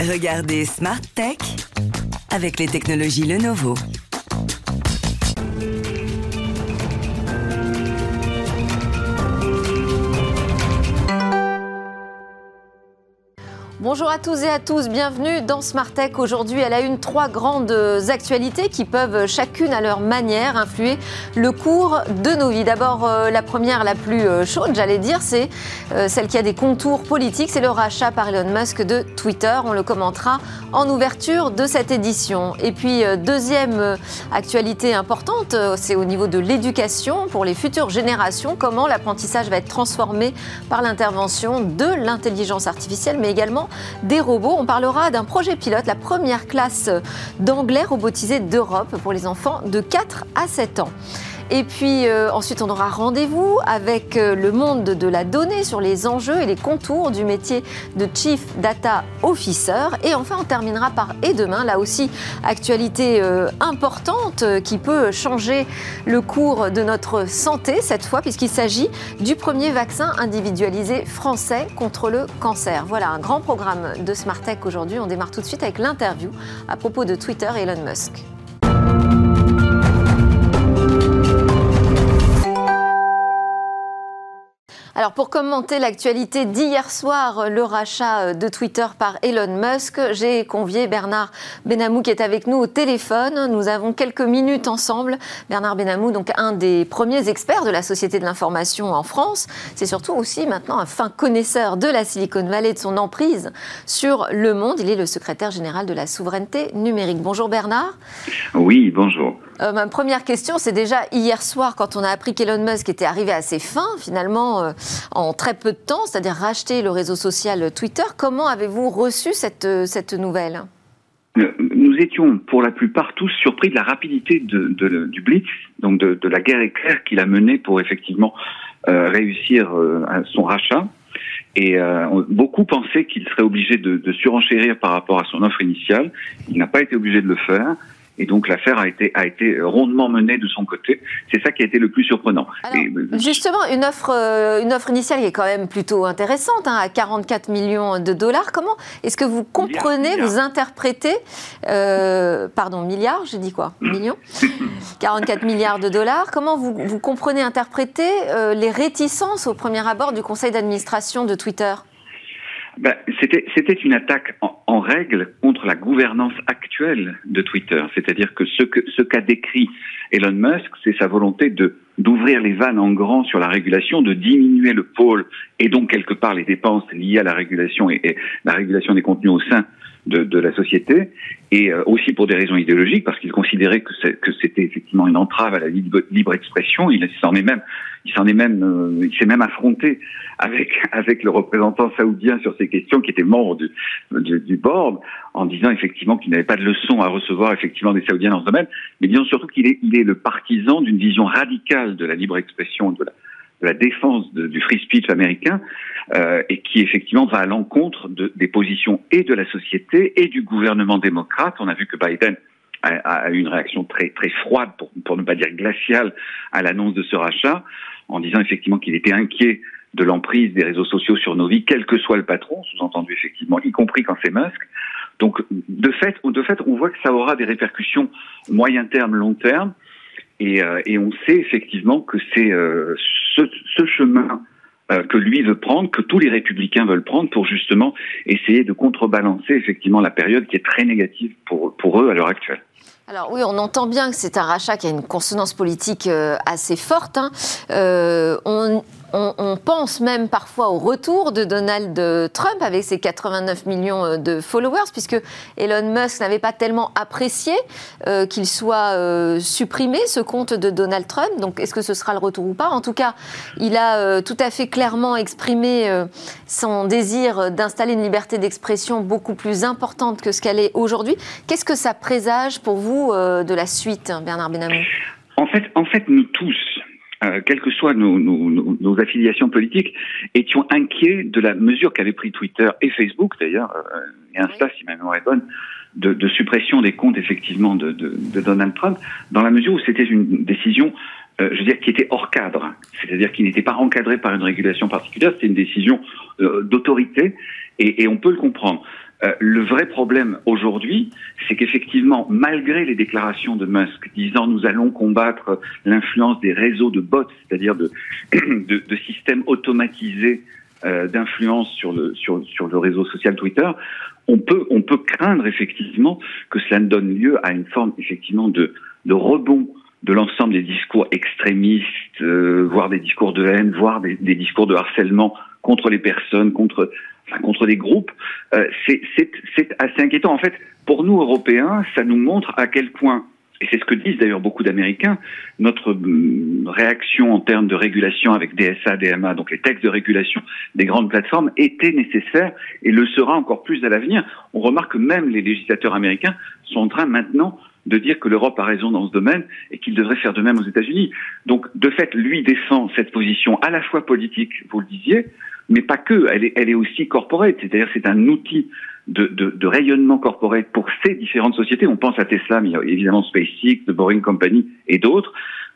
Regardez Smart Tech avec les technologies Lenovo. Bonjour à tous et à tous, bienvenue dans Smart Tech. Aujourd'hui, elle a une trois grandes actualités qui peuvent chacune à leur manière influer le cours de nos vies. D'abord, euh, la première, la plus euh, chaude, j'allais dire, c'est euh, celle qui a des contours politiques, c'est le rachat par Elon Musk de Twitter. On le commentera en ouverture de cette édition. Et puis, deuxième actualité importante, c'est au niveau de l'éducation pour les futures générations, comment l'apprentissage va être transformé par l'intervention de l'intelligence artificielle, mais également des robots. On parlera d'un projet pilote, la première classe d'anglais robotisée d'Europe pour les enfants de 4 à 7 ans. Et puis euh, ensuite, on aura rendez-vous avec euh, le monde de la donnée sur les enjeux et les contours du métier de Chief Data Officer. Et enfin, on terminera par Et demain, là aussi, actualité euh, importante qui peut changer le cours de notre santé cette fois, puisqu'il s'agit du premier vaccin individualisé français contre le cancer. Voilà un grand programme de Smart Tech aujourd'hui. On démarre tout de suite avec l'interview à propos de Twitter et Elon Musk. Alors pour commenter l'actualité d'hier soir, le rachat de Twitter par Elon Musk, j'ai convié Bernard Benamou qui est avec nous au téléphone. Nous avons quelques minutes ensemble. Bernard Benamou, donc un des premiers experts de la société de l'information en France. C'est surtout aussi maintenant un fin connaisseur de la Silicon Valley et de son emprise sur le monde. Il est le secrétaire général de la souveraineté numérique. Bonjour Bernard. Oui, bonjour. Euh, ma première question, c'est déjà hier soir, quand on a appris qu'Elon Musk était arrivé à ses fins, finalement, euh, en très peu de temps, c'est-à-dire racheter le réseau social Twitter, comment avez-vous reçu cette, euh, cette nouvelle? Nous étions pour la plupart tous surpris de la rapidité du blitz, donc de, la guerre éclair qu'il a menée pour effectivement réussir son rachat. Et beaucoup pensaient qu'il serait obligé de, surenchérir par rapport à son offre initiale. Il n'a pas été obligé de le faire. Et donc l'affaire a été, a été rondement menée de son côté. C'est ça qui a été le plus surprenant. Euh, justement, une offre, euh, une offre initiale qui est quand même plutôt intéressante, hein, à 44 millions de dollars. Comment est-ce que vous comprenez, vous interprétez, euh, pardon, milliards, j'ai dit quoi Millions 44 milliards de dollars. Comment vous, vous comprenez, interpréter les réticences au premier abord du conseil d'administration de Twitter? Ben, C'était une attaque en, règle contre la gouvernance actuelle de Twitter. C'est-à-dire que ce qu'a ce qu'a décrit Elon Musk, c'est sa volonté d'ouvrir les vannes en grand sur la régulation, de diminuer le pôle et donc quelque part les dépenses liées à la régulation et la régulation des contenus au sein de, de la société, et euh, aussi pour des raisons idéologiques, parce qu'il considérait que c'était effectivement une entrave à la libre, expression. Il s'en est même, il s'en est même, euh, il s'est même affronté avec avec le représentant saoudien sur ces questions, qui était membre du, du, du board, en disant effectivement qu'il n'avait pas de leçons à recevoir effectivement des saoudiens dans ce domaine, mais disons surtout qu'il est, il est le partisan d'une vision radicale de la libre expression, de la, de la défense du free speech américain euh, et qui effectivement va à l'encontre de, des positions et de la société et du gouvernement démocrate. On a vu que Biden a, eu une réaction très très froide, pour, ne pas dire glaciale, à l'annonce de ce rachat, en disant effectivement qu'il était inquiet de l'emprise des réseaux sociaux sur nos vies, quel que soit le patron, sous-entendu effectivement, y compris quand c'est Musk. Donc de fait, de fait, on voit que ça aura des répercussions moyen terme, long terme. Et, euh, on sait effectivement que c'est euh, ce, chemin euh, que lui veut prendre, que tous les républicains veulent prendre pour justement essayer de contrebalancer effectivement la période qui est très négative pour, eux à l'heure actuelle. Alors oui, on entend bien que c'est un rachat qui a une consonance politique assez forte. Hein. on, on, pense même parfois au retour de Donald Trump avec ses 89 millions euh, de followers, puisque Elon Musk n'avait pas tellement apprécié euh, qu'il soit euh, supprimé, ce compte de Donald Trump. Donc est-ce que ce sera le retour ou pas? En tout cas, il a tout à fait clairement exprimé son désir d'installer une liberté d'expression beaucoup plus importante que ce qu'elle est aujourd'hui. Qu'est-ce que ça présage pour vous de la suite, Bernard Benamou? En fait, en fait, euh, quelles que soient nos, nos, nos, affiliations politiques, étions inquiets de la mesure qu'avaient pris Twitter et Facebook d'ailleurs, euh, et Insta si ma mémoire est bonne, de, de, suppression des comptes effectivement de, de, de, Donald Trump, dans la mesure où c'était une décision, euh, je veux dire, qui était hors cadre, c'est-à-dire qui n'était pas encadrée par une régulation particulière, c'était une décision d'autorité, et, et, on peut le comprendre. Euh, le vrai problème aujourd'hui, c'est qu'effectivement, malgré les déclarations de Musk disant nous allons combattre l'influence des réseaux de bots, c'est-à-dire de, de, de, systèmes automatisés euh, d'influence sur le, sur, sur le réseau social Twitter, on peut, on peut craindre effectivement que cela ne donne lieu à une forme effectivement de, de rebond de l'ensemble des discours extrémistes, euh, voire des discours de haine, voire des, des, discours de harcèlement contre les personnes, contre, contre les groupes, euh, c'est assez inquiétant. En fait, pour nous, Européens, ça nous montre à quel point, et c'est ce que disent d'ailleurs beaucoup d'Américains, notre hum, réaction en termes de régulation avec DSA, DMA, donc les textes de régulation des grandes plateformes, était nécessaire et le sera encore plus à l'avenir. On remarque que même les législateurs américains sont en train maintenant de dire que l'Europe a raison dans ce domaine et qu'il devrait faire de même aux États-Unis. Donc, de fait, lui défend cette position à la fois politique, vous le disiez, mais pas que. Elle est, elle est aussi corporate, c'est-à-dire c'est un outil de, de, de, rayonnement corporate pour ces différentes sociétés. On pense à Tesla, mais il y a évidemment SpaceX, The Boring Company et d'autres.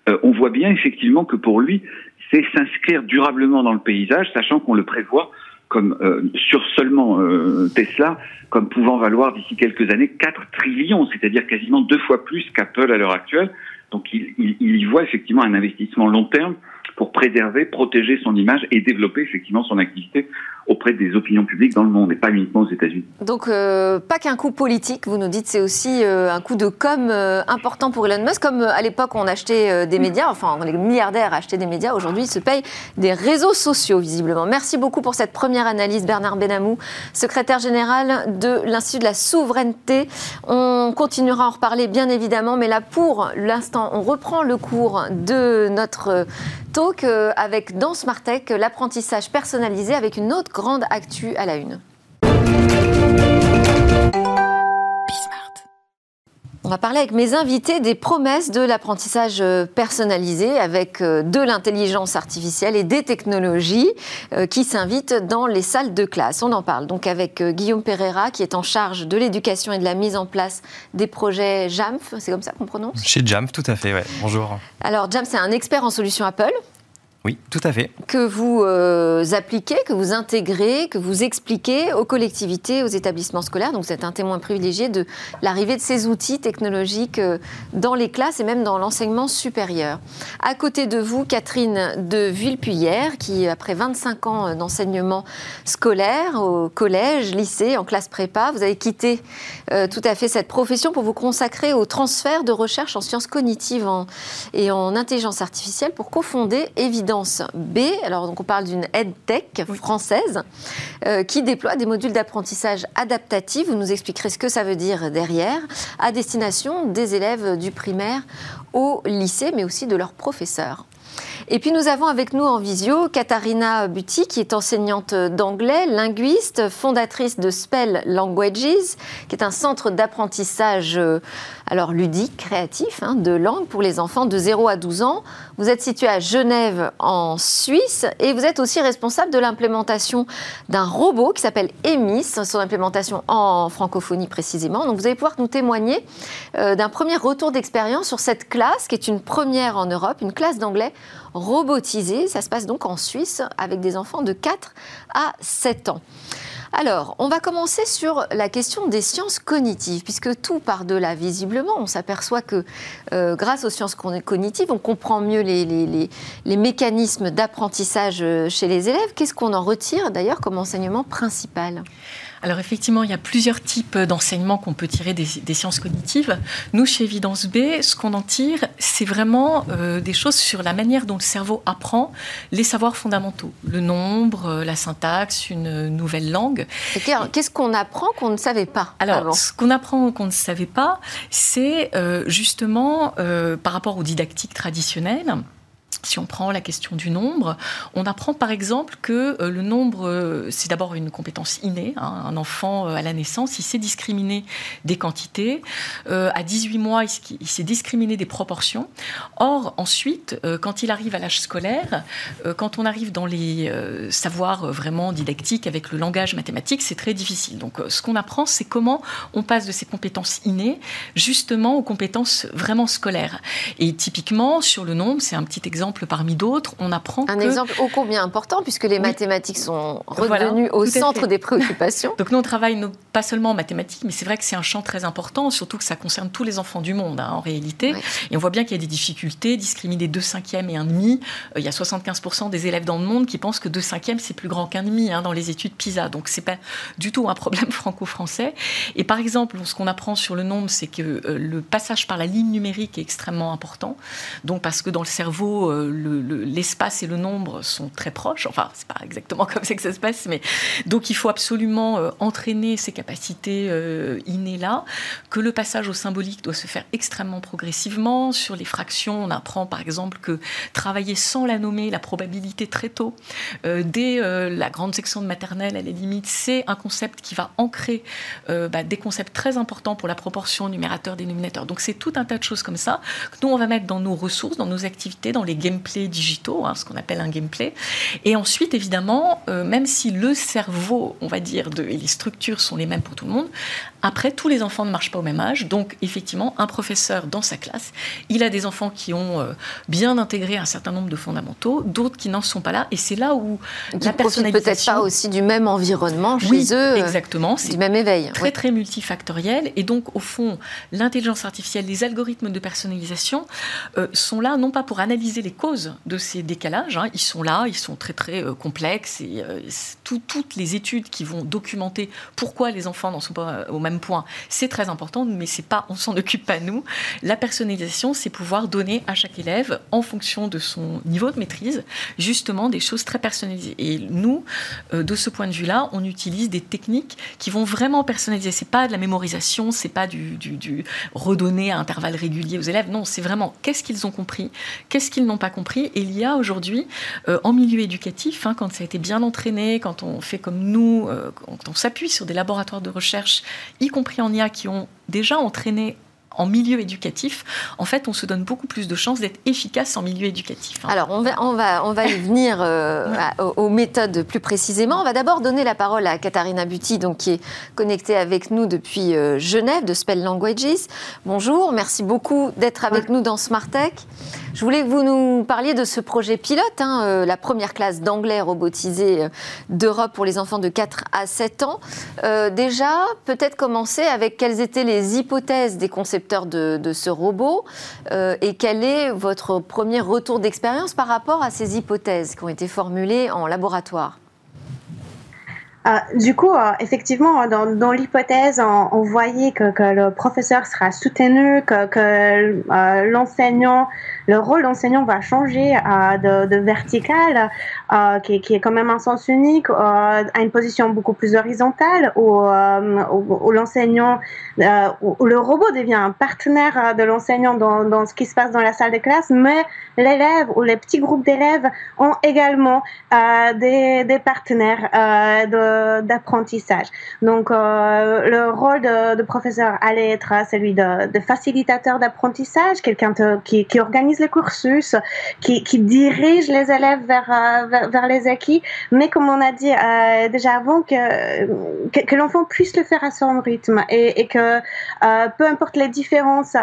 Euh, on voit bien effectivement que pour lui, c'est s'inscrire durablement dans le paysage, sachant qu'on le prévoit comme euh, sur seulement euh, Tesla, comme pouvant valoir d'ici quelques années 4 trillions, c'est-à-dire quasiment deux fois plus qu'Apple à l'heure actuelle. Donc il, il, il, y voit effectivement un investissement long terme pour préserver, protéger son image et développer effectivement son activité auprès des opinions publiques dans le monde et pas uniquement aux États-Unis. Donc, euh, pas qu'un coup politique, vous nous dites, c'est aussi euh, un coup de com euh, important pour Elon Musk. Comme à l'époque, on achetait des médias, enfin, les milliardaires achetaient des médias, aujourd'hui, ils se payent des réseaux sociaux, visiblement. Merci beaucoup pour cette première analyse, Bernard Benamou, secrétaire général de l'Institut de la souveraineté. On continuera à en reparler, bien évidemment, mais là, pour l'instant, on reprend le cours de notre talk avec dans Smartech l'apprentissage personnalisé avec une autre grande actu à la une. On va parler avec mes invités des promesses de l'apprentissage euh, personnalisé avec euh, de l'intelligence artificielle et des technologies euh, qui s'invitent dans les salles de classe. On en parle donc avec Guillaume Pereira qui est en charge de l'éducation et de la mise en place des projets JAMF, c'est comme ça qu'on prononce? Chez JAMF, tout à fait, ouais. Bonjour. Alors JAMF, c'est un expert en solutions Apple. Oui, tout à fait. Que vous euh, appliquez, que vous intégrez, que vous expliquez aux collectivités, aux établissements scolaires. Donc vous êtes un témoin privilégié de l'arrivée de ces outils technologiques euh, dans les classes et même dans l'enseignement supérieur. À côté de vous, Catherine de Villepuyère, qui, après 25 ans d'enseignement scolaire au collège, lycée, en classe prépa, vous avez quitté euh, tout à fait cette profession pour vous consacrer au transfert de recherche en sciences cognitives et en intelligence artificielle pour cofonder évidemment B. Alors, donc, on parle d'une EdTech française euh, qui déploie des modules d'apprentissage adaptatif. Vous nous expliquerez ce que ça veut dire derrière, à destination des élèves du primaire au lycée, mais aussi de leurs professeurs. Et puis nous avons avec nous en visio Katharina Buti, qui est enseignante d'anglais, linguiste, fondatrice de Spell Languages, qui est un centre d'apprentissage alors ludique, créatif, hein, de langue pour les enfants de 0 à 12 ans. Vous êtes situé à Genève, en Suisse, et vous êtes aussi responsable de l'implémentation d'un robot qui s'appelle EMIS, son implémentation en francophonie précisément. Donc vous allez pouvoir nous témoigner euh, d'un premier retour d'expérience sur cette classe, qui est une première en Europe, une classe d'anglais robotisée. Ça se passe donc en Suisse avec des enfants de 4 à 7 ans. Alors, on va commencer sur la question des sciences cognitives, puisque tout part de là, visiblement. On s'aperçoit que euh, grâce aux sciences cognitives, on comprend mieux les, les mécanismes d'apprentissage euh, chez les élèves. Qu'est-ce qu'on en retire d'ailleurs comme enseignement principal? Alors effectivement, il y a plusieurs types d'enseignements qu'on peut tirer des, sciences cognitives. Nous, chez Évidence B, ce qu'on en tire, c'est vraiment euh, des choses sur la manière dont le cerveau apprend les savoirs fondamentaux. Le nombre, euh, la syntaxe, une nouvelle langue. Qu'est-ce qu'on apprend qu'on ne savait pas Alors, ce qu'on apprend qu'on ne savait pas, c'est euh, justement par rapport aux didactiques traditionnelles si on prend la question du nombre, on apprend par exemple que euh, le nombre, euh, c'est d'abord une compétence innée. Hein. un enfant euh, à la naissance, il sait discriminer des quantités. à 18 mois, il, sait discriminer des proportions. Or, ensuite, quand il arrive à l'âge scolaire, quand on arrive dans les savoirs vraiment didactiques avec le langage mathématique, c'est très difficile. Donc, ce qu'on apprend, c'est comment on passe de ces compétences innées justement aux compétences vraiment scolaires. Et typiquement, sur le nombre, c'est un petit exemple exemple parmi d'autres. On apprend un exemple ô combien important puisque les mathématiques sont revenues au centre des préoccupations. Donc nous on travaille pas seulement en mathématiques, mais c'est vrai que c'est un champ très important, surtout que ça concerne tous les enfants du monde hein, en réalité. Et on voit bien qu'il y a des difficultés, discriminer deux cinquièmes et un demi. Euh, il y a 75% des élèves dans le monde qui pensent que deux cinquièmes c'est plus grand qu'un demi hein, dans les études PISA. Donc c'est pas du tout un problème franco-français. Et par exemple, ce qu'on apprend sur le nombre, c'est que euh, le passage par la ligne numérique est extrêmement important. Donc parce que dans le cerveau, euh, l'espace et le nombre sont très proches. Enfin, c'est pas exactement comme ça que ça se passe, mais donc il faut absolument euh, entraîner ces capacités innées là. Que le passage au symbolique doit se faire extrêmement progressivement. Sur les fractions, on apprend par exemple que travailler sans la nommer, la probabilité très tôt, dès la grande section de maternelle, à la limite, c'est un concept qui va ancrer bah, des concepts très importants pour la proportion numérateur-dénominateur. Donc c'est tout un tas de choses comme ça que nous, on va mettre dans nos ressources, dans nos activités, dans les gameplays digitaux, hein, ce qu'on appelle un gameplay. Et ensuite, évidemment, euh, même si le cerveau, on va dire, de, et les structures sont les mêmes pour tout le monde, après, tous les enfants ne marchent pas au même âge. Donc, effectivement, un professeur dans sa classe, il a des enfants qui ont euh, bien intégré un certain nombre de fondamentaux, d'autres qui n'en sont pas là. Et c'est là où qui la personnalisation... peut-être pas aussi du même environnement chez eux. Euh, exactement. Du même éveil. Très, très multifactoriel. Et donc, au fond, l'intelligence artificielle, les algorithmes de personnalisation euh, sont là non pas pour analyser les causes de ces décalages. Hein. ils sont là, ils sont très, très complexes. Et toutes les études qui vont documenter pourquoi les enfants n'en sont pas au même point. C'est très important, mais c'est pas, on s'en occupe pas nous. La personnalisation, c'est pouvoir donner à chaque élève, en fonction de son niveau de maîtrise, justement des choses très personnalisées. Et nous, euh, de ce point de vue-là, on utilise des techniques qui vont vraiment personnaliser. C'est pas de la mémorisation, c'est pas du, du, redonner à intervalles réguliers aux élèves. Non, c'est vraiment qu'est-ce qu'ils ont compris, qu'est-ce qu'ils n'ont pas compris. Et il y a aujourd'hui, euh, en milieu éducatif, hein, quand ça a été bien entraîné, quand on fait comme nous, euh, quand on s'appuie sur des laboratoires de recherche y compris en IA, qui ont déjà entraîné en milieu éducatif, en fait, on se donne beaucoup plus de chances d'être efficace en milieu éducatif. Hein. Alors, on va, on va, on va y venir euh, aux, méthodes plus précisément. On va d'abord donner la parole à Katharina Buti, donc, qui est connectée avec nous depuis euh, Genève, de Spell Languages. Bonjour, merci beaucoup d'être avec nous dans Smart Tech. Je voulais que vous nous parliez de ce projet pilote, hein, euh, la première classe d'anglais robotisée euh, d'Europe pour les enfants de 4 à 7 ans. Euh, déjà, peut-être commencer avec quelles étaient les hypothèses des concepteurs de, ce robot et quel est votre premier retour d'expérience par rapport à ces hypothèses qui ont été formulées en laboratoire? du coup, effectivement, dans, l'hypothèse, on, voyait que, le professeur sera soutenu, que l'enseignant le rôle d'enseignant va changer euh, de, de, vertical, euh, qui, est quand même un sens unique, euh, à une position beaucoup plus horizontale, où, l'enseignant, où, le robot devient un partenaire de l'enseignant dans, ce qui se passe dans la salle de classe, mais l'élève ou les petits groupes d'élèves ont également des, partenaires d'apprentissage. Donc, le rôle de, professeur allait être celui de, facilitateur d'apprentissage, quelqu'un qui organise les cursus, qui, qui dirige les élèves vers, euh, vers, les acquis, mais comme on a dit euh, déjà avant, que, que, l'enfant puisse le faire à son rythme et, que euh, peu importe les différences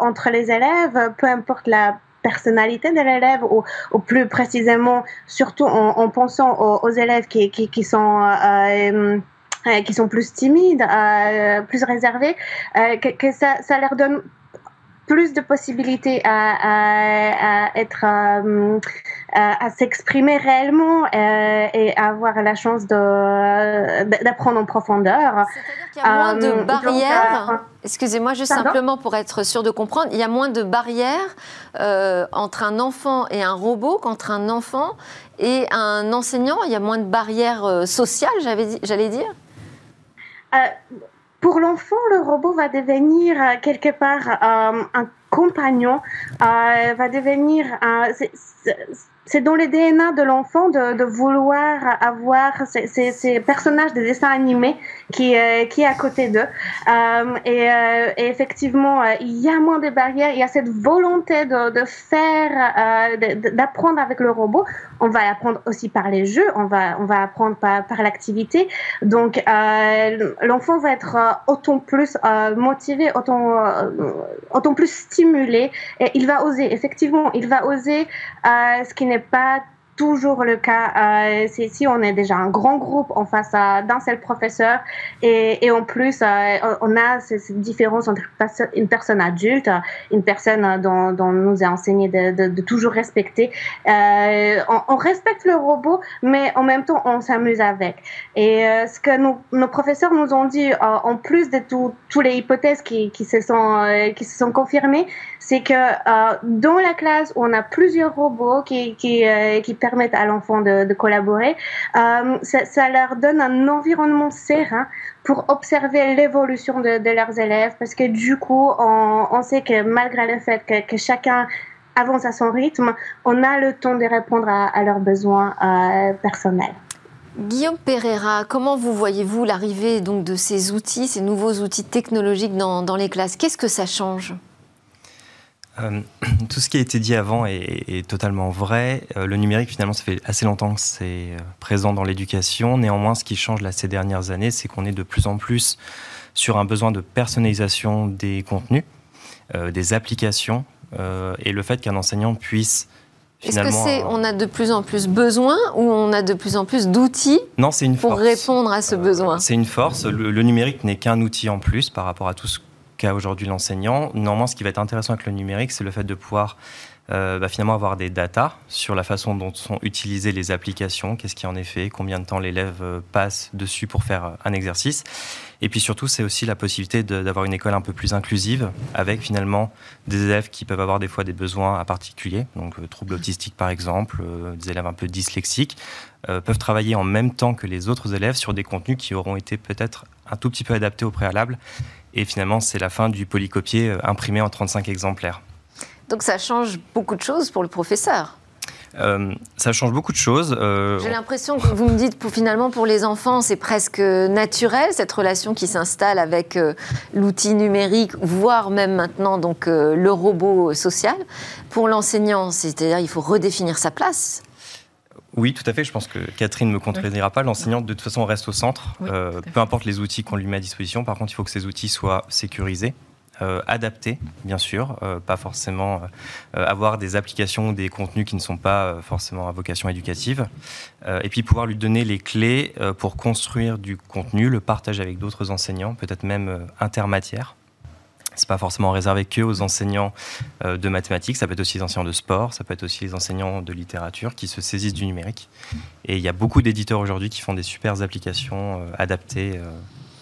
entre les élèves, peu importe la personnalité de l'élève ou, plus précisément, surtout en, pensant aux, élèves qui, qui, sont qui sont plus timides, plus réservés, que, ça leur donne plus de possibilités à, être euh, à, s'exprimer réellement euh, et à avoir la chance d'apprendre en profondeur. C'est-à-dire qu'il y a moins de euh, barrières. Excusez-moi, juste simplement pour être sûr de comprendre, il y a moins de barrières entre un enfant et un robot qu'entre un enfant et un enseignant? Il y a moins de barrières sociales, j'allais dire? Pour l'enfant, le robot va devenir euh, quelque part euh, un compagnon, euh, va devenir c'est dans le DNA de l'enfant de, de, vouloir avoir ces, ces, ces, personnages de dessins animés qui, euh, qui est à côté d'eux. Euh, et, euh, effectivement, euh, il y a moins de barrières, il y a cette volonté de, de faire, d'apprendre avec le robot. On va apprendre aussi par les jeux, on va, on va apprendre par, par l'activité. Donc, l'enfant va être autant plus motivé, autant, autant plus stimulé, et il va oser, effectivement, il va oser ce qui n'est pas toujours le cas. Euh, si on est déjà un grand groupe en face d'un seul professeur et, en plus euh, on a cette différence entre une personne adulte, une personne dont, dont nous a enseigné de, toujours respecter. Euh, on, on, respecte le robot, mais en même temps on s'amuse avec. Et euh, ce que nos professeurs nous ont dit, en plus de toutes les hypothèses qui, qui, se sont qui se sont confirmées, c'est que dans la classe où on a plusieurs robots qui qui, qui permettent à l'enfant de, collaborer, euh, ça, leur donne un environnement serein pour observer l'évolution de, leurs élèves, parce que du coup, on, sait que malgré le fait que, chacun avance à son rythme, on a le temps de répondre à, leurs besoins euh, personnels. Guillaume Pereira, comment vous voyez-vous l'arrivée donc de ces outils, ces nouveaux outils technologiques dans les classes? Qu'est-ce que ça change? Euh, tout ce qui a été dit avant est, est totalement vrai. Euh, le numérique, finalement, ça fait assez longtemps que c'est euh, présent dans l'éducation. Néanmoins, ce qui change là, ces dernières années, c'est qu'on est de plus en plus sur un besoin de personnalisation des contenus, euh, des applications, et le fait qu'un enseignant puisse est-ce que c'est on a de plus en plus besoin ou on a de plus en plus d'outils pour force. répondre à ce besoin? C'est une force. Le, le numérique n'est qu'un outil en plus par rapport à tout ce qu'a aujourd'hui l'enseignant. Néanmoins, ce qui va être intéressant avec le numérique, c'est le fait de pouvoir euh, bah, finalement avoir des datas sur la façon dont sont utilisées les applications, qu'est-ce qui en est fait, combien de temps l'élève passe dessus pour faire un exercice. Et puis surtout, c'est aussi la possibilité d'avoir une école un peu plus inclusive, avec finalement des élèves qui peuvent avoir des fois des besoins particuliers, donc euh, troubles autistiques par exemple, euh, des élèves un peu dyslexiques, euh, peuvent travailler en même temps que les autres élèves sur des contenus qui auront été peut-être un tout petit peu adaptés au préalable. Et finalement, c'est la fin du polycopier imprimé en 35 exemplaires. Donc ça change beaucoup de choses pour le professeur. Euh, ça change beaucoup de choses. Euh, J'ai l'impression que vous me dites, pour, finalement, pour les enfants, c'est presque naturel, cette relation qui s'installe avec euh, l'outil numérique, voire même maintenant donc, euh, le robot social. Pour l'enseignant, c'est-à-dire il faut redéfinir sa place. Oui, tout à fait. Je pense que Catherine ne me contredira pas. L'enseignant, de toute façon, reste au centre. Oui, euh, peu importe les outils qu'on lui met à disposition. Par contre, il faut que ces outils soient sécurisés. Euh, adaptés, bien sûr, euh, pas forcément avoir des applications ou des contenus qui ne sont pas forcément à vocation éducative, et puis pouvoir lui donner les clés pour construire du contenu, le partager avec d'autres enseignants, peut-être même intermatières. C'est pas forcément réservé que aux enseignants de mathématiques, ça peut être aussi les enseignants de sport, ça peut être aussi les enseignants de littérature qui se saisissent du numérique. Et il y a beaucoup d'éditeurs aujourd'hui qui font des super applications adaptées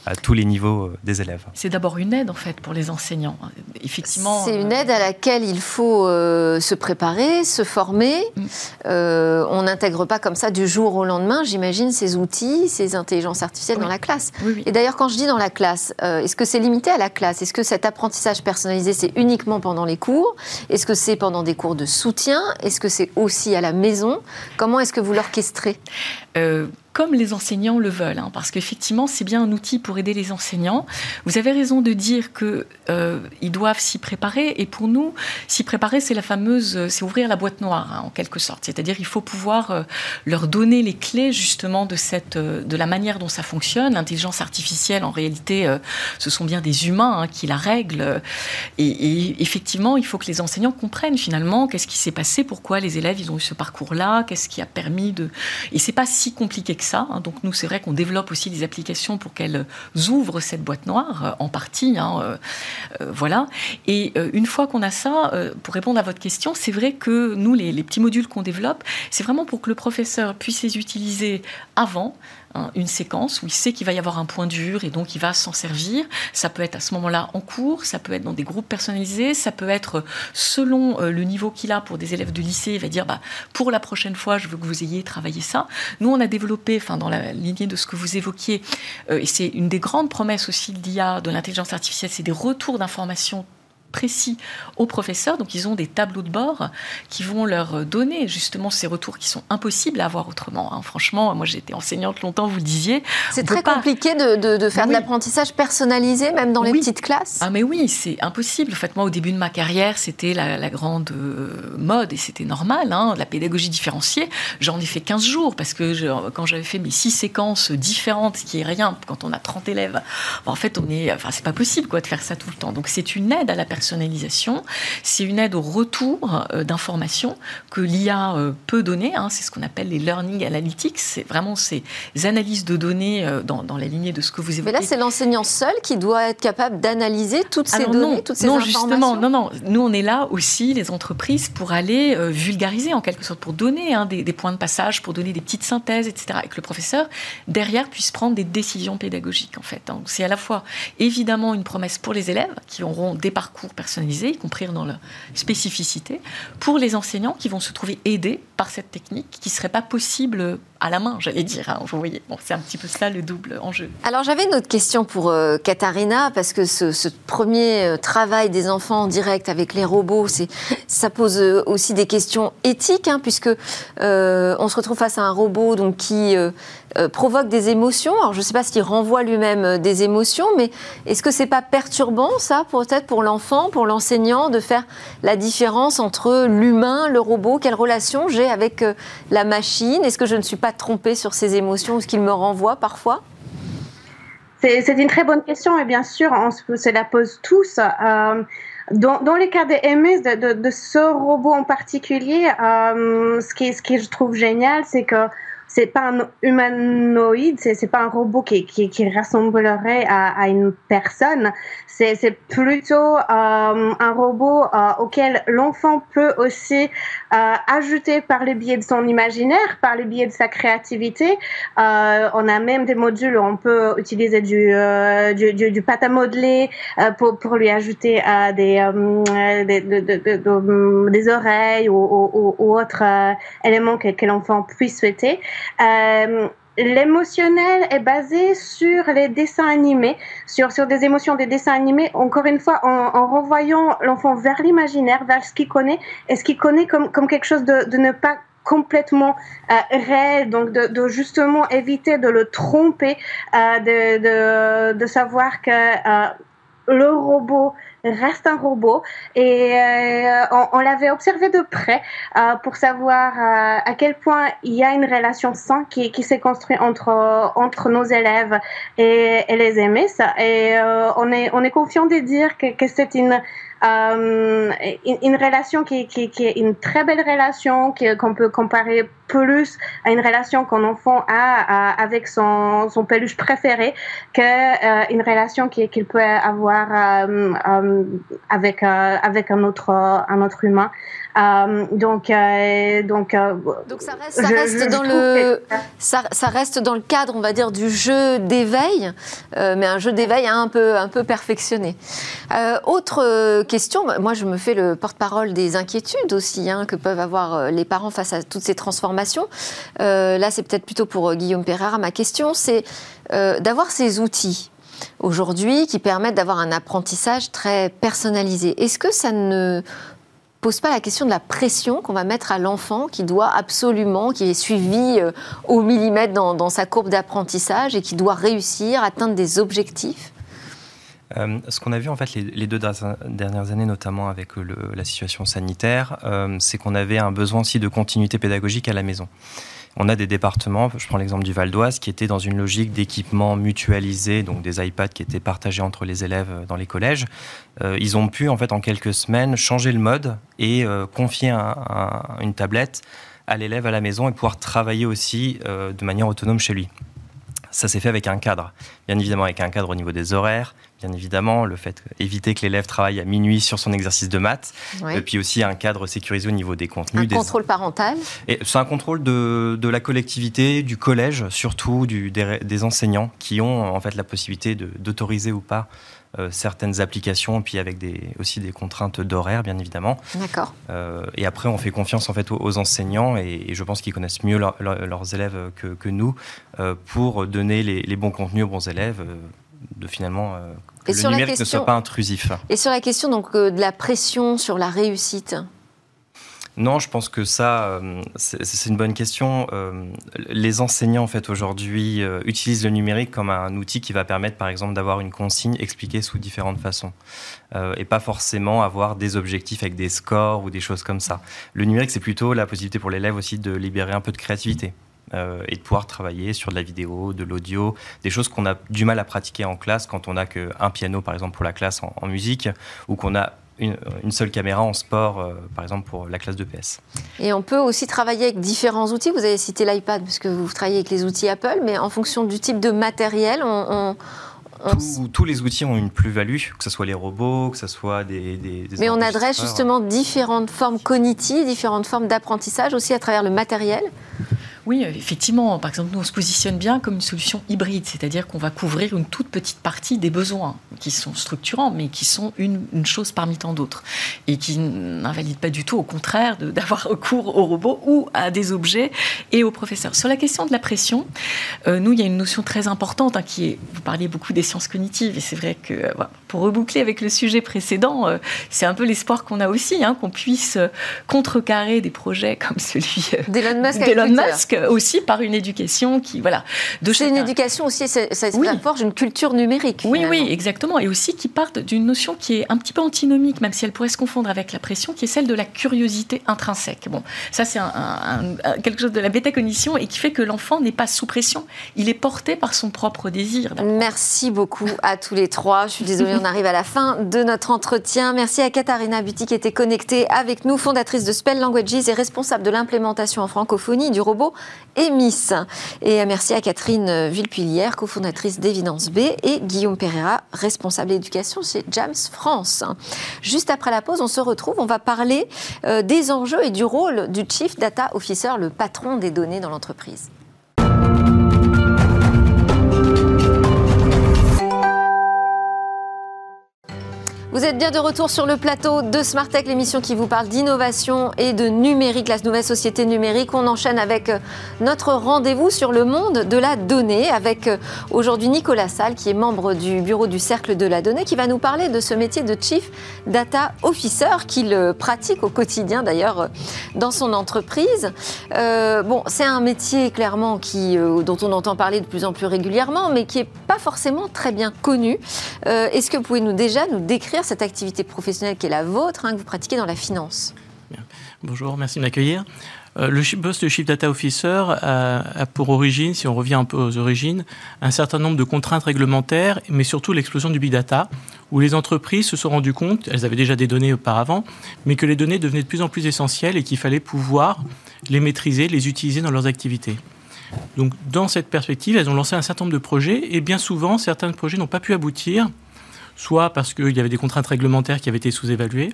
à tous les niveaux des élèves. C'est d'abord une aide en fait pour les enseignants. Effectivement. C'est une aide à laquelle il faut euh, se préparer, se former. Mm. Euh, on n'intègre pas comme ça du jour au lendemain, j'imagine, ces outils, ces intelligences artificielles oui. dans la classe. Oui, oui. Et d'ailleurs, quand je dis dans la classe, euh, est-ce que c'est limité à la classe? Est-ce que cet apprentissage personnalisé, c'est uniquement pendant les cours? Est-ce que c'est pendant des cours de soutien? Est-ce que c'est aussi à la maison? Comment est-ce que vous l'orchestrez? Euh, comme les enseignants le veulent, hein, parce qu'effectivement, c'est bien un outil pour aider les enseignants. Vous avez raison de dire qu'ils euh, doivent s'y préparer, et pour nous, s'y préparer, c'est la fameuse, c'est ouvrir la boîte noire, hein, en quelque sorte. C'est-à-dire, il faut pouvoir euh, leur donner les clés justement de cette, euh, de la manière dont ça fonctionne. L'intelligence artificielle, en réalité, euh, ce sont bien des humains hein, qui la règlent, et, et, effectivement, il faut que les enseignants comprennent finalement qu'est-ce qui s'est passé, pourquoi les élèves ils ont eu ce parcours-là, qu'est-ce qui a permis de, et c'est pas si compliqué que Hein. Donc nous, c'est vrai qu'on développe aussi des applications pour qu'elles ouvrent cette boîte noire, euh, en partie. Hein, euh, euh, voilà. Et euh, une fois qu'on a ça, euh, pour répondre à votre question, c'est vrai que nous, les petits modules qu'on développe, c'est vraiment pour que le professeur puisse les utiliser avant, Une séquence où il sait qu'il va y avoir un point dur et donc il va s'en servir. Ça peut être à ce moment-là en cours, ça peut être dans des groupes personnalisés, ça peut être selon euh, le niveau qu'il a pour des élèves de lycée. Il va dire bah, pour la prochaine fois, je veux que vous ayez travaillé ça. Nous, on a développé, enfin, dans la lignée de ce que vous évoquiez, euh, et c'est une des grandes promesses aussi de l'IA, de l'intelligence artificielle, c'est des retours d'informations précis aux professeurs. Donc ils ont des tableaux de bord qui vont leur donner justement ces retours qui sont impossibles à avoir autrement. Hein. Franchement, moi j'ai été enseignante longtemps, vous le disiez. C'est très compliqué de, faire de l'apprentissage personnalisé, même dans les petites classes. Ah mais oui, c'est impossible. En fait, moi au début de ma carrière, c'était la, grande euh, mode et c'était normal, hein, la pédagogie différenciée. J'en ai fait 15 jours parce que quand j'avais fait mes six séquences différentes, ce qui est rien quand on a 30 élèves, en fait on est, enfin c'est pas possible quoi de faire ça tout le temps. Donc c'est une aide à la personnalisation, c'est une aide au retour euh, d'informations que l'IA euh, peut donner. Hein. c'est ce qu'on appelle les learning analytics. C'est vraiment ces analyses de données euh, dans, la lignée de ce que vous évoquez. Mais là, c'est l'enseignant seul qui doit être capable d'analyser toutes ces données, toutes ces non, informations. Justement, non, non. Nous, on est là aussi, les entreprises, pour aller vulgariser en quelque sorte, pour donner hein, des, points de passage, pour donner des petites synthèses, etc. Et que le professeur, derrière, puisse prendre des décisions pédagogiques, en fait. Donc, c'est à la fois, évidemment, une promesse pour les élèves qui auront des parcours personnalisés, y compris dans leur spécificité, pour les enseignants qui vont se trouver aidés par cette technique, qui ne serait pas possible à la main, j'allais dire. Hein, vous voyez, c'est un petit peu ça le double enjeu. Alors j'avais une autre question pour euh, Katharina, parce que ce, premier euh, travail des enfants en direct avec les robots, ça pose euh, aussi des questions éthiques, hein, puisque on se retrouve face à un robot donc, qui provoque des émotions. Alors je ne sais pas s'il renvoie lui-même des émotions, mais est-ce que c'est pas perturbant ça, peut-être pour l'enfant, pour l'enseignant, de faire la différence entre l'humain, le robot, quelle relation j'ai avec la machine? Est-ce que je ne suis pas tromper sur ses émotions? Ou ce qu'il me renvoie parfois? C'est une très bonne question et bien sûr, on se, la pose tous. Euh, dans, dans, les cas des MS, de, de, ce robot en particulier, euh, ce, qui, ce je trouve génial, c'est que c'est pas un humanoïde, c'est, pas un robot qui, qui, ressemblerait à, à, une personne. C'est, c'est plutôt euh, un robot euh, auquel l'enfant peut aussi euh, ajouter par le biais de son imaginaire, par le biais de sa créativité. Euh, on a même des modules où on peut utiliser du, euh, du, du, du, pâte à modeler pour, pour lui ajouter des, des, des, des, oreilles ou, ou, ou autres éléments que, que l'enfant puisse souhaiter. L'émotionnel est basé sur les dessins animés, sur, sur des émotions des dessins animés, encore une fois, en, renvoyant l'enfant vers l'imaginaire, vers ce qu'il connaît, et ce qu'il connaît comme, comme quelque chose de, de ne pas complètement euh, réel, donc de, de, justement éviter de le tromper, euh, de, de, de, savoir que euh, le robot reste un robot. Et euh, on, l'avait observé de près euh, pour savoir euh, à quel point il y a une relation saine qui, qui s'est construite entre entre nos élèves et, et les aimés et on est on est confiant de dire que, que c'est une une, relation qui, qui, est une très belle relation, qu'on peut comparer plus à une relation qu'un enfant a, avec son, son peluche préféré que euh, relation qu'il peut avoir euh, euh avec, euh, avec un, autre, un autre humain. Donc, donc, donc ça reste, ça reste dans le, ça, ça, reste dans le cadre, on va dire, du jeu d'éveil, mais un jeu d'éveil un peu, un peu perfectionné. autre question, moi je me fais le porte-parole des inquiétudes aussi hein, que peuvent avoir les parents face à toutes ces transformations. Là, c'est peut-être plutôt pour Guillaume Pereira. Ma question, c'est d'avoir ces outils aujourd'hui qui permettent d'avoir un apprentissage très personnalisé. Est-ce que ça ne pose pas la question de la pression qu'on va mettre à l'enfant qui doit absolument, qui est suivi euh, au millimètre dans, sa courbe d'apprentissage et qui doit réussir, atteindre des objectifs? Euh, ce qu'on a vu en fait les, deux dernières années, notamment avec la situation sanitaire, euh, c'est qu'on avait un besoin aussi de continuité pédagogique à la maison. On a des départements, je prends l'exemple du Val d'Oise, qui étaient dans une logique d'équipement mutualisé, donc des iPads qui étaient partagés entre les élèves euh, dans les collèges. Euh, ils ont pu, en fait, en quelques semaines, changer le mode et euh, confier une tablette à l'élève à la maison et pouvoir travailler aussi de manière autonome chez lui. Ça s'est fait avec un cadre, bien évidemment avec un cadre au niveau des horaires, bien évidemment, le fait d'éviter que l'élève travaille à minuit sur son exercice de maths, et puis aussi un cadre sécurisé au niveau des contenus. Un contrôle parental. C'est un contrôle de, de, la collectivité, du collège, surtout du, des, enseignants qui ont en fait la possibilité d'autoriser ou pas certaines applications, et puis avec des, aussi des contraintes d'horaire, bien évidemment. D'accord. Euh, et après, on fait confiance en fait aux, enseignants, et, je pense qu'ils connaissent mieux leurs élèves que, que nous, euh, pour donner les, les, bons contenus aux bons élèves de finalement que le numérique ne soit pas intrusif. Et sur la question donc de la pression sur la réussite non, je pense que ça, euh, c'est une bonne question. Euh, les enseignants, en fait, aujourd'hui, euh, utilisent le numérique comme un outil qui va permettre, par exemple, d'avoir une consigne expliquée sous différentes façons. et pas forcément avoir des objectifs avec des scores ou des choses comme ça. Le numérique, c'est plutôt la possibilité pour l'élève aussi de libérer un peu de créativité. et de pouvoir travailler sur de la vidéo, de l'audio, des choses qu'on a du mal à pratiquer en classe quand on n'a qu'un piano, par exemple, pour la classe en musique, ou qu'on a une, seule caméra en sport, euh, par exemple pour la classe de PS. Et on peut aussi travailler avec différents outils. Vous avez cité l'iPad parce que vous travaillez avec les outils Apple, mais en fonction du type de matériel, on, tous, les outils ont une plus-value, que ce soit les robots, que ce soit des... des, Mais on adresse justement différentes formes cognitives, différentes formes d'apprentissage aussi à travers le matériel oui, effectivement. Par exemple, nous, on se positionne bien comme une solution hybride, c'est-à-dire qu'on va couvrir une toute petite partie des besoins qui sont structurants, mais qui sont une, chose parmi tant d'autres et qui n'invalident pas du tout, au contraire, d'avoir recours aux robots ou à des objets et aux professeurs. Sur la question de la pression, euh, nous, il y a une notion très importante hein, qui est, vous parliez beaucoup des sciences cognitives, et c'est vrai que, euh, pour reboucler avec le sujet précédent, euh, c'est un peu l'espoir qu'on a aussi, hein, qu'on puisse contrecarrer des projets comme celui d'Elon Musk aussi par une éducation qui, voilà. C'est une éducation aussi, ça, forge une culture numérique. Oui, oui, exactement. Et aussi qui partent d'une notion qui est un petit peu antinomique, même si elle pourrait se confondre avec la pression, qui est celle de la curiosité intrinsèque. Bon, ça, c'est un, quelque chose de la bêta-cognition et qui fait que l'enfant n'est pas sous pression. Il est porté par son propre désir. Merci beaucoup à tous les trois. Je suis désolée, on arrive à la fin de notre entretien. Merci à Katharina Buti qui était connectée avec nous, fondatrice de Spell Languages et responsable de l'implémentation en francophonie du robot Emis. Et merci à Catherine Villepillière, cofondatrice d'Evidence B, et Guillaume Pereira, responsable éducation chez Jams France. Juste après la pause, on se retrouve, on va parler euh, des enjeux et du rôle du Chief Data Officer, le patron des données dans l'entreprise. Vous êtes bien de retour sur le plateau de Smart Tech, l'émission qui vous parle d'innovation et de numérique, la nouvelle société numérique. On enchaîne avec euh, notre rendez-vous sur le monde de la donnée, avec euh, aujourd'hui Nicolas Salle, qui est membre du bureau du Cercle de la Donnée, qui va nous parler de ce métier de Chief Data Officer qu'il euh, pratique au quotidien d'ailleurs dans son entreprise. bon, c'est un métier clairement qui, dont on entend parler de plus en plus régulièrement, mais qui n'est pas forcément très bien connu. Est-ce que vous pouvez nous déjà nous décrire cette activité professionnelle qui est la vôtre, hein, que vous pratiquez dans la finance. Bonjour, merci de m'accueillir. Euh, le poste de Chief Data Officer a, pour origine, si on revient un peu aux origines, un certain nombre de contraintes réglementaires, mais surtout l'explosion du big data, où les entreprises se sont rendues compte, elles avaient déjà des données auparavant, mais que les données devenaient de plus en plus essentielles et qu'il fallait pouvoir les maîtriser, les utiliser dans leurs activités. Donc, dans cette perspective, elles ont lancé un certain nombre de projets et bien souvent, certains projets n'ont pas pu aboutir soit parce qu'il y avait des contraintes réglementaires qui avaient été sous-évaluées,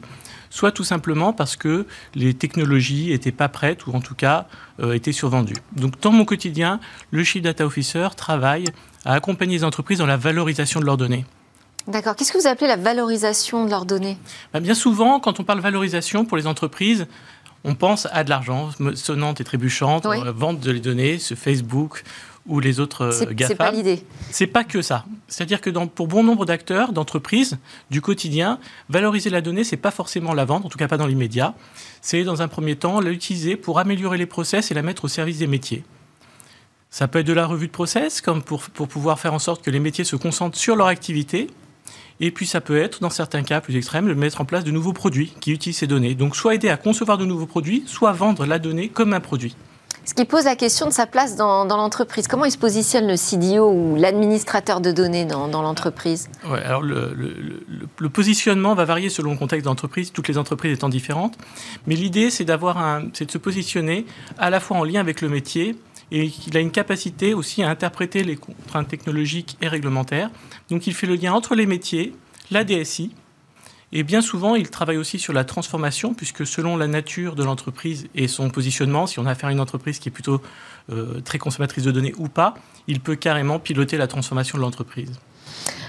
soit tout simplement parce que les technologies n'étaient pas prêtes ou en tout cas euh, étaient survendues. Donc dans mon quotidien, le Chief Data Officer travaille à accompagner les entreprises dans la valorisation de leurs données. D'accord. Qu'est-ce que vous appelez la valorisation de leurs données? Bah, Bien souvent, quand on parle valorisation pour les entreprises, on pense à de l'argent sonnante et trébuchante, oui. vente de les données, ce Facebook ou les autres euh, GAFA. C'est pas l'idée. C'est pas que ça. C'est-à-dire que pour bon nombre d'acteurs, d'entreprises, du quotidien, valoriser la donnée, c'est pas forcément la vendre, en tout cas pas dans l'immédiat. C'est dans un premier temps l'utiliser pour améliorer les process et la mettre au service des métiers. Ça peut être de la revue de process, comme pour, pour pouvoir faire en sorte que les métiers se concentrent sur leur activité. Et puis ça peut être, dans certains cas plus extrêmes, de mettre en place de nouveaux produits qui utilisent ces données. Donc soit aider à concevoir de nouveaux produits, soit vendre la donnée comme un produit. Ce qui pose la question de sa place dans, l'entreprise. Comment il se positionne le CDO ou l'administrateur de données dans, l'entreprise? Alors le, positionnement va varier selon le contexte d'entreprise, toutes les entreprises étant différentes. Mais l'idée, c'est c'est de se positionner à la fois en lien avec le métier et qu'il a une capacité aussi à interpréter les contraintes technologiques et réglementaires. Donc il fait le lien entre les métiers, la DSI, et bien souvent, il travaille aussi sur la transformation, puisque selon la nature de l'entreprise et son positionnement, si on a affaire à une entreprise qui est plutôt euh, très consommatrice de données ou pas, il peut carrément piloter la transformation de l'entreprise.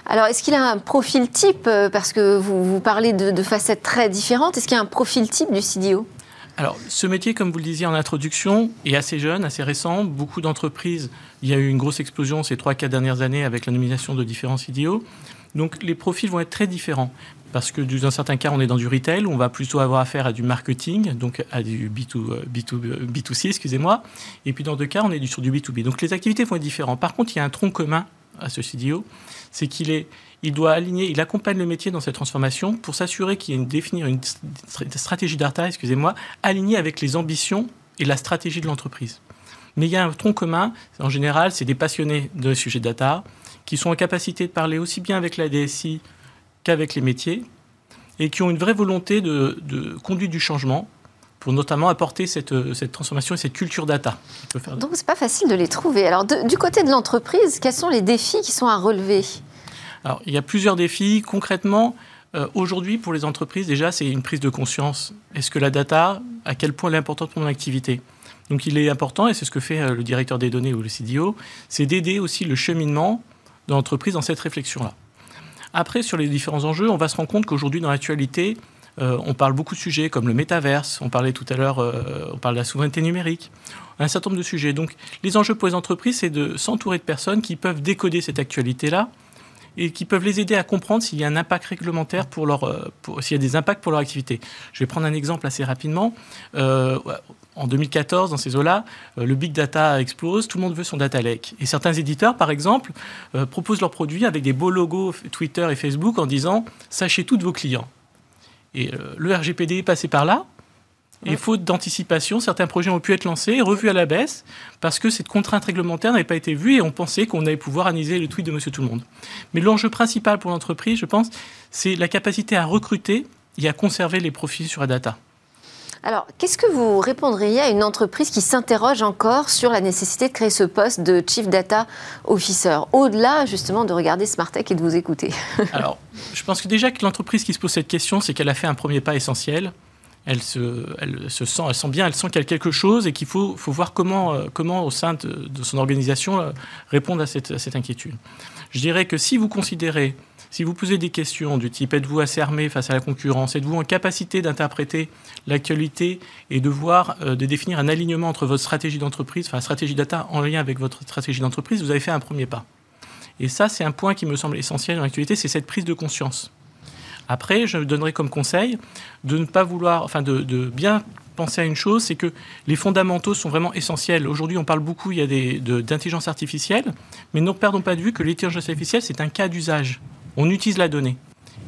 Alors, est-ce qu'il a un profil type euh, Parce que vous, vous parlez de, de facettes très différentes. Est-ce qu'il y a un profil type du CDO Alors, ce métier, comme vous le disiez en introduction, est assez jeune, assez récent. Beaucoup d'entreprises, il y a eu une grosse explosion ces 3-4 dernières années avec la nomination de différents CDO. Donc, les profils vont être très différents. Parce que dans certains cas, on est dans du retail, on va plutôt avoir affaire à du marketing, donc à du B2, B2, B2C, excusez-moi. Et puis dans deux cas, on est sur du B2B. Donc les activités vont être différentes. Par contre, il y a un tronc commun à ce CDO, c'est qu'il est, il doit aligner, il accompagne le métier dans cette transformation pour s'assurer qu'il y ait une, stratégie data, excusez-moi, alignée avec les ambitions et la stratégie de l'entreprise. Mais il y a un tronc commun, en général, c'est des passionnés de sujets data qui sont en capacité de parler aussi bien avec la DSI qu'avec les métiers et qui ont une vraie volonté de, de conduite du changement pour notamment apporter cette, cette, transformation et cette culture data. Faire... Donc, c'est pas facile de les trouver. Alors, du côté de l'entreprise, quels sont les défis qui sont à relever? Alors, il y a plusieurs défis. Concrètement, euh, aujourd'hui, pour les entreprises, déjà, c'est une prise de conscience. Est-ce que la data, à quel point elle est importante pour mon activité? Donc, il est important, et c'est ce que fait euh, le directeur des données ou le CDO, c'est d'aider aussi le cheminement de l'entreprise dans cette réflexion-là. Après, sur les différents enjeux, on va se rendre compte qu'aujourd'hui, dans l'actualité, euh, on parle beaucoup de sujets comme le métaverse, on parlait tout à l'heure, euh, on parle de la souveraineté numérique, un certain nombre de sujets. Donc, les enjeux pour les entreprises, c'est de s'entourer de personnes qui peuvent décoder cette actualité-là et qui peuvent les aider à comprendre s'il y a un impact réglementaire pour leur, euh, s'il y a des impacts pour leur activité. Je vais prendre un exemple assez rapidement. Euh, en 2014, dans ces eaux-là, euh, le big data explose, tout le monde veut son data lake. Et certains éditeurs, par exemple, proposent leurs produits avec des beaux logos Twitter et Facebook en disant sachez tous vos clients. Et le RGPD est passé par là, et faute d'anticipation, certains projets ont pu être lancés, revus à la baisse, parce que cette contrainte réglementaire n'avait pas été vue et on pensait qu'on allait pouvoir analyser le tweet de Monsieur Tout le Monde. Mais l'enjeu principal pour l'entreprise, je pense, c'est la capacité à recruter et à conserver les profits sur la data. Alors, qu'est-ce que vous répondriez à une entreprise qui s'interroge encore sur la nécessité de créer ce poste de Chief Data Officer, au-delà justement de regarder Smartech et de vous écouter? Alors, je pense que déjà que l'entreprise qui se pose cette question, c'est qu'elle a fait un premier pas essentiel elle se, sent, bien, elle sent qu'il y a quelque chose et qu'il faut, voir comment, euh, comment au sein de, son organisation euh, répondre à cette, cette, inquiétude. Je dirais que si vous considérez, si vous posez des questions du type êtes-vous assez armé face à la concurrence, êtes-vous en capacité d'interpréter l'actualité et de voir, euh, de définir un alignement entre votre stratégie d'entreprise, enfin stratégie data en lien avec votre stratégie d'entreprise, vous avez fait un premier pas. Et ça, c'est un point qui me semble essentiel dans l'actualité, c'est cette prise de conscience. Après, je donnerai comme conseil de ne pas vouloir, enfin de, bien penser à une chose, c'est que les fondamentaux sont vraiment essentiels. Aujourd'hui, on parle beaucoup, il y a d'intelligence artificielle, mais ne perdons pas de vue que l'intelligence artificielle, c'est un cas d'usage. On utilise la donnée.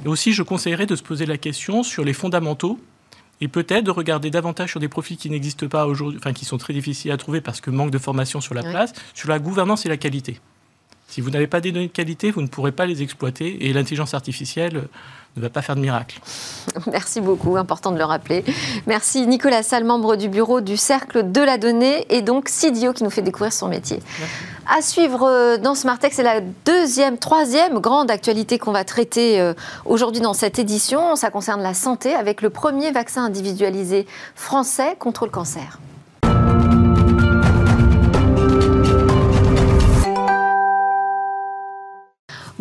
Et aussi, je conseillerais de se poser la question sur les fondamentaux et peut-être de regarder davantage sur des profils qui n'existent pas aujourd'hui, enfin qui sont très difficiles à trouver parce que manque de formation sur la place, sur la gouvernance et la qualité. Si vous n'avez pas des données de qualité, vous ne pourrez pas les exploiter et l'intelligence artificielle euh, ne va pas faire de miracle. Merci beaucoup, important de le rappeler. Merci Nicolas Salle, membre du bureau du Cercle de la Donnée et donc CIDIO qui nous fait découvrir son métier. À suivre euh, dans Smartech, c'est la deuxième, troisième grande actualité qu'on va traiter euh, aujourd'hui dans cette édition. Ça concerne la santé avec le premier vaccin individualisé français contre le cancer.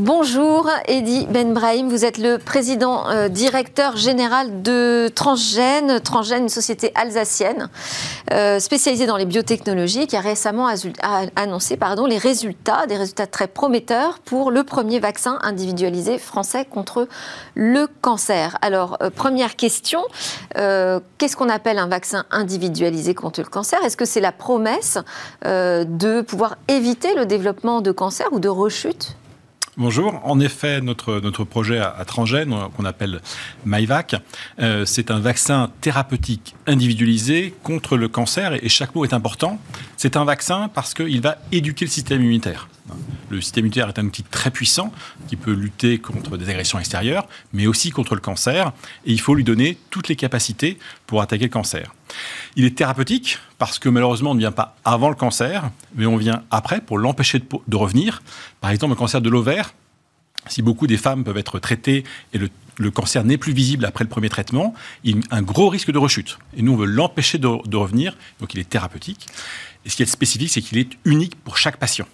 Bonjour Eddy Benbrahim, vous êtes le président euh, directeur général de Transgène, Transgène, une société alsacienne euh, spécialisée dans les biotechnologies qui a récemment annoncé les résultats, des résultats très prometteurs pour le premier vaccin individualisé français contre le cancer. Alors, euh, première question, qu'est-ce qu'on appelle un vaccin individualisé contre le cancer? Est-ce que c'est la promesse de pouvoir éviter le développement de cancer ou de rechute Bonjour. En effet, notre, projet à, Transgène, qu'on appelle MyVac, euh, c'est un vaccin thérapeutique individualisé contre le cancer, et, chaque mot est important. C'est un vaccin parce qu'il va éduquer le système immunitaire. Le système immunitaire est un outil très puissant qui peut lutter contre des agressions extérieures, mais aussi contre le cancer, et il faut lui donner toutes les capacités pour attaquer le cancer. Il est thérapeutique parce que malheureusement on ne vient pas avant le cancer, mais on vient après pour l'empêcher de, revenir. Par exemple, le cancer de l'ovaire, si beaucoup des femmes peuvent être traitées et le, cancer n'est plus visible après le premier traitement, il y a un gros risque de rechute. Et nous, on veut l'empêcher de, de revenir, donc il est thérapeutique. Et ce qui est spécifique, c'est qu'il est unique pour chaque patient.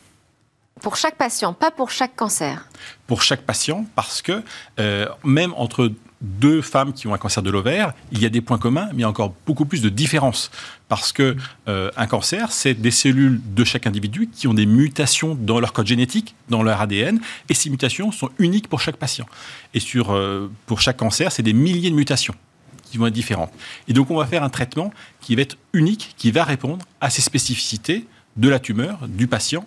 Pour chaque patient, pas pour chaque cancer. Pour chaque patient, parce que euh, même entre deux femmes qui ont un cancer de l'ovaire, il y a des points communs, mais il y a encore beaucoup plus de différences. Parce que euh, un cancer, c'est des cellules de chaque individu qui ont des mutations dans leur code génétique, dans leur ADN, et ces mutations sont uniques pour chaque patient. Et sur, euh, pour chaque cancer, c'est des milliers de mutations qui vont être différentes. Et donc, on va faire un traitement qui va être unique, qui va répondre à ces spécificités de la tumeur, du patient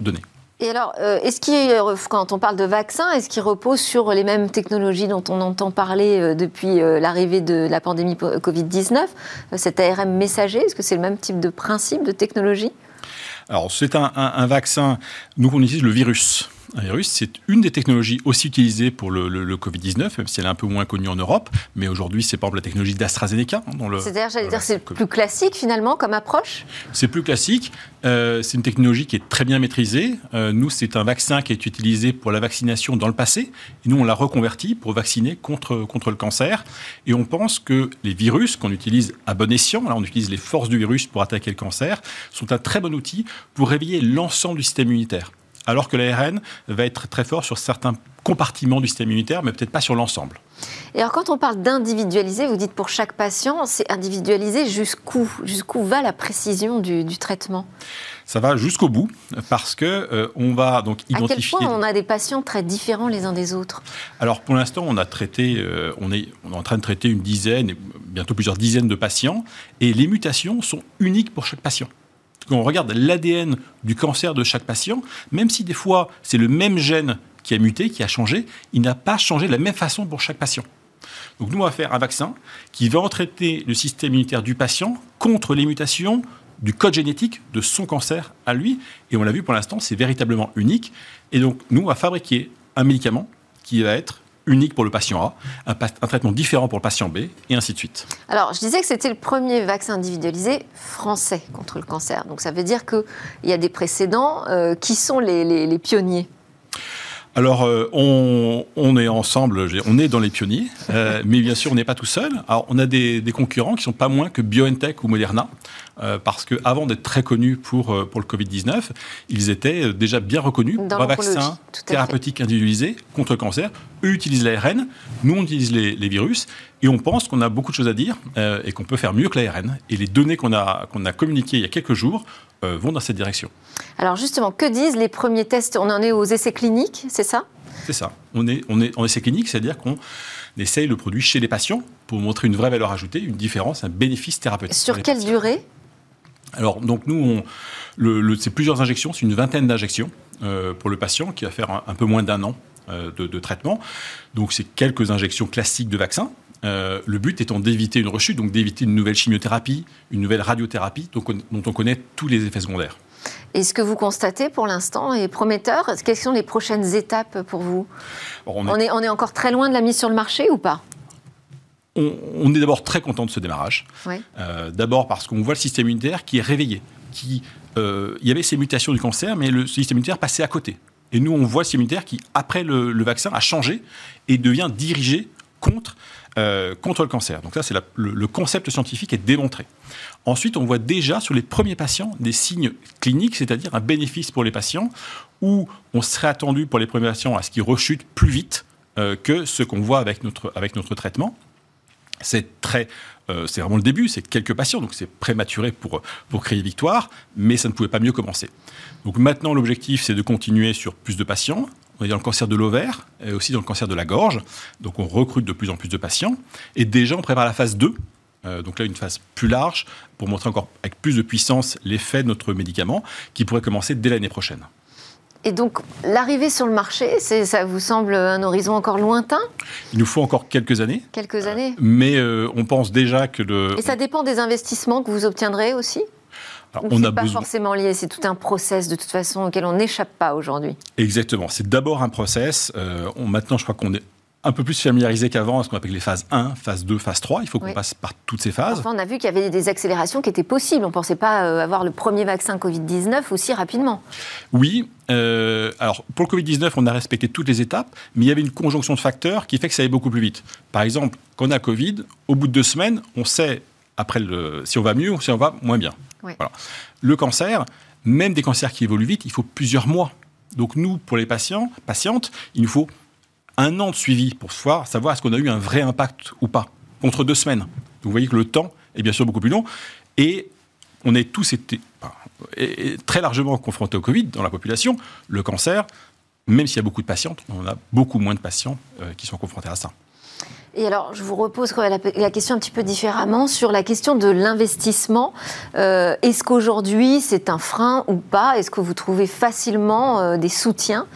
donné. Et alors, euh, est-ce quand on parle de vaccin, est-ce qu'il repose sur les mêmes technologies dont on entend parler euh, depuis euh, l'arrivée de la pandémie Covid-19, cet ARM messager Est-ce que c'est le même type de principe, de technologie? Alors, c'est un, un vaccin, nous on utilise le virus un virus. C'est une des technologies aussi utilisées pour le, Covid-19, même si elle est un peu moins connue en Europe. Mais aujourd'hui, c'est par exemple la technologie d'AstraZeneca. Hein, C'est-à-dire, j'allais dire, c'est plus classique finalement comme approche? C'est plus classique. Euh, c'est une technologie qui est très bien maîtrisée. Euh, nous, c'est un vaccin qui est utilisé pour la vaccination dans le passé. Et nous, on l'a reconverti pour vacciner contre, contre le cancer. Et on pense que les virus qu'on utilise à bon escient, là, on utilise les forces du virus pour attaquer le cancer, sont un très bon outil pour réveiller l'ensemble du système immunitaire alors que l'ARN va être très fort sur certains compartiments du système immunitaire, mais peut-être pas sur l'ensemble. Et alors quand on parle d'individualiser, vous dites pour chaque patient, c'est individualisé jusqu'où Jusqu'où va la précision du, traitement? Ça va jusqu'au bout parce que euh, on va donc identifier. À quel point on a des patients très différents les uns des autres? Alors pour l'instant, on a traité, euh, on est, on est en train de traiter une dizaine, bientôt plusieurs dizaines de patients, et les mutations sont uniques pour chaque patient quand on regarde l'ADN du cancer de chaque patient, même si des fois c'est le même gène qui a muté, qui a changé, il n'a pas changé de la même façon pour chaque patient. Donc nous, on va faire un vaccin qui va entraîner le système immunitaire du patient contre les mutations du code génétique de son cancer à lui. Et on l'a vu pour l'instant, c'est véritablement unique. Et donc nous, on va fabriquer un médicament qui va être unique pour le patient A, un, traitement différent pour le patient B, et ainsi de suite. Alors, je disais que c'était le premier vaccin individualisé français contre le cancer. Donc, ça veut dire qu'il y a des précédents. Euh, qui sont les, pionniers alors, euh, on, est ensemble, on est dans les pionniers, euh, mais bien sûr, on n'est pas tout seul. Alors, on a des, des concurrents qui sont pas moins que BioNTech ou Moderna, euh, parce qu'avant d'être très connus pour, euh, pour le Covid-19, ils étaient euh, déjà bien reconnus pour un vaccin thérapeutique individualisé contre le cancer. Eux utilisent l'ARN, nous on utilise les, virus, et on pense qu'on a beaucoup de choses à dire et qu'on peut faire mieux que l'ARN. Et les données qu'on a, qu'on a communiquées il y a quelques jours vont dans cette direction. Alors justement, que disent les premiers tests? On en est aux essais cliniques, c'est ça? C'est ça. On est, on est en essais cliniques, c'est-à-dire qu'on essaye le produit chez les patients pour montrer une vraie valeur ajoutée, une différence, un bénéfice thérapeutique. Sur quelle durée? Alors, donc nous, c'est plusieurs injections, c'est une vingtaine d'injections euh, pour le patient qui va faire un, peu moins d'un an euh, de, traitement. Donc, c'est quelques injections classiques de vaccin. Euh, le but étant d'éviter une rechute, donc d'éviter une nouvelle chimiothérapie, une nouvelle radiothérapie, dont on connaît tous les effets secondaires. Et ce que vous constatez pour l'instant est prometteur. Quelles sont les prochaines étapes pour vous? On, est... on est encore très loin de la mise sur le marché ou pas? On, est d'abord très content de ce démarrage. Euh, d'abord parce qu'on voit le système immunitaire qui est réveillé. Qui, euh, il y avait ces mutations du cancer, mais le système immunitaire passait à côté. Et nous, on voit le système immunitaire qui, après le, vaccin, a changé et devient dirigé contre, euh, contre le cancer. Donc ça, c'est le, le, concept scientifique est démontré. Ensuite, on voit déjà sur les premiers patients des signes cliniques, c'est-à-dire un bénéfice pour les patients, où on serait attendu pour les premiers patients à ce qu'ils rechutent plus vite que ce qu'on voit avec notre, avec notre traitement. C'est très, euh, c'est vraiment le début, c'est quelques patients, donc c'est prématuré pour, pour créer victoire, mais ça ne pouvait pas mieux commencer. Donc maintenant, l'objectif, c'est de continuer sur plus de patients. On est dans le cancer de l'ovaire et aussi dans le cancer de la gorge. Donc on recrute de plus en plus de patients. Et déjà, on prépare la phase 2. Euh, donc là, une phase plus large pour montrer encore avec plus de puissance l'effet de notre médicament qui pourrait commencer dès l'année prochaine. Et donc, l'arrivée sur le marché, ça vous semble un horizon encore lointain? Il nous faut encore quelques années. Quelques années. Euh, mais euh, on pense déjà que le. Et ça dépend des investissements que vous obtiendrez aussi? Alors, on pas forcément lié, c'est tout un process de toute façon auquel on n'échappe pas aujourd'hui? Exactement, c'est d'abord un process. Euh, maintenant, je crois qu'on est un peu plus familiarisé qu'avant, ce qu'on appelle les phases 1, phase 2, phase 3. Il faut qu'on passe par toutes ces phases. Enfin, on a vu qu'il y avait des accélérations qui étaient possibles. On ne pensait pas euh, avoir le premier vaccin Covid-19 aussi rapidement. Oui. Euh, alors, pour le Covid-19, on a respecté toutes les étapes, mais il y avait une conjonction de facteurs qui fait que ça allait beaucoup plus vite. Par exemple, quand on a Covid, au bout de deux semaines, on sait après le, si on va mieux ou si on va moins bien. Le cancer, même des cancers qui évoluent vite, il faut plusieurs mois. Donc nous, pour les patients, patientes, il nous faut un an de suivi pour voir, savoir est-ce qu'on a eu un vrai impact ou pas, contre deux semaines. vous voyez que le temps est bien sûr beaucoup plus long. Et on est tous été très largement confrontés au Covid dans la population. Le cancer, même s'il y a beaucoup de patientes, on a beaucoup moins de patients euh, qui sont confrontés à ça. Et alors, je vous repose la, question un petit peu différemment sur la question de l'investissement. Euh, est-ce qu'aujourd'hui, c'est un frein ou pas? Est-ce que vous trouvez facilement euh, des soutiens?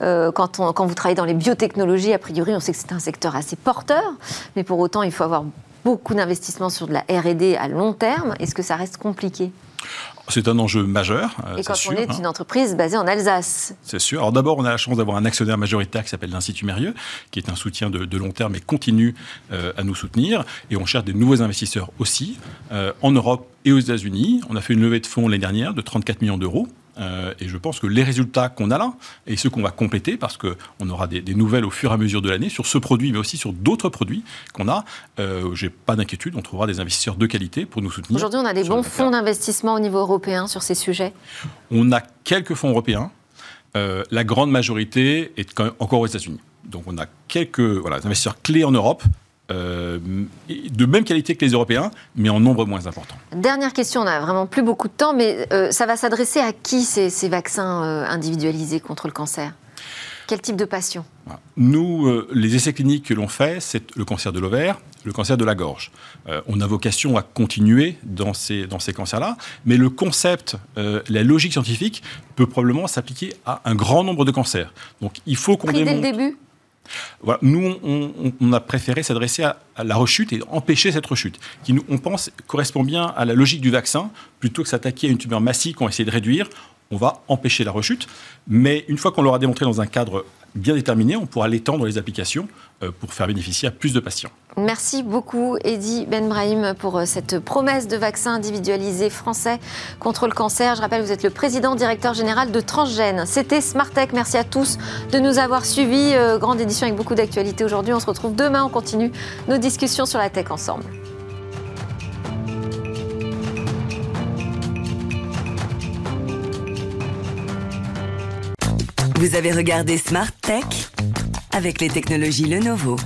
Quand, quand vous travaillez dans les biotechnologies, a priori, on sait que c'est un secteur assez porteur, mais pour autant, il faut avoir beaucoup d'investissements sur de la R&D à long terme. Est-ce que ça reste compliqué? C'est un enjeu majeur. Euh, Et quand on est hein. une entreprise basée en Alsace. C'est sûr. Alors d'abord, on a la chance d'avoir un actionnaire majoritaire qui s'appelle l'Institut Mérieux, qui est un soutien de, long terme et continue euh, à nous soutenir. Et on cherche des nouveaux investisseurs aussi, euh, en Europe et aux États-Unis. On a fait une levée de fonds l'année dernière de 34 millions d'euros. Euh, et je pense que les résultats qu'on a là, et ceux qu'on va compléter, parce qu'on aura des, nouvelles au fur et à mesure de l'année sur ce produit, mais aussi sur d'autres produits qu'on a, euh, j'ai pas d'inquiétude, on trouvera des investisseurs de qualité pour nous soutenir. Aujourd'hui, on a des bons fonds d'investissement au niveau européen sur ces sujets? On a quelques fonds européens. Euh, la grande majorité est encore aux États-Unis. Donc on a quelques voilà, investisseurs clés en Europe, euh, de même qualité que les Européens, mais en nombre moins important. Dernière question, on n'a vraiment plus beaucoup de temps, mais euh, ça va s'adresser à qui ces, vaccins euh, individualisés contre le cancer? Quel type de patient? Nous, les essais cliniques que l'on fait, c'est le cancer de l'ovaire, le cancer de la gorge. on a vocation à continuer dans ces, dans ces cancers-là, mais le concept, la logique scientifique peut probablement s'appliquer à un grand nombre de cancers. Donc il faut qu'on démontre... dès le début? Nous, on, a préféré s'adresser à, la rechute et empêcher cette rechute, qui, nous, on pense, correspond bien à la logique du vaccin. Plutôt que s'attaquer à une tumeur massive qu'on essaie de réduire, on va empêcher la rechute. Mais une fois qu'on l'aura démontré dans un cadre bien déterminé, on pourra l'étendre les applications euh, pour faire bénéficier à plus de patients. Merci beaucoup, Eddy Benbrahim, pour euh, cette promesse de vaccin individualisé français contre le cancer. Je rappelle, vous êtes le président directeur général de Transgène. C'était Smartech. Merci à tous de nous avoir suivis. Euh, grande édition avec beaucoup d'actualités aujourd'hui. On se retrouve demain. On continue nos discussions sur la tech ensemble. Vous avez regardé Smart Tech avec les technologies Lenovo.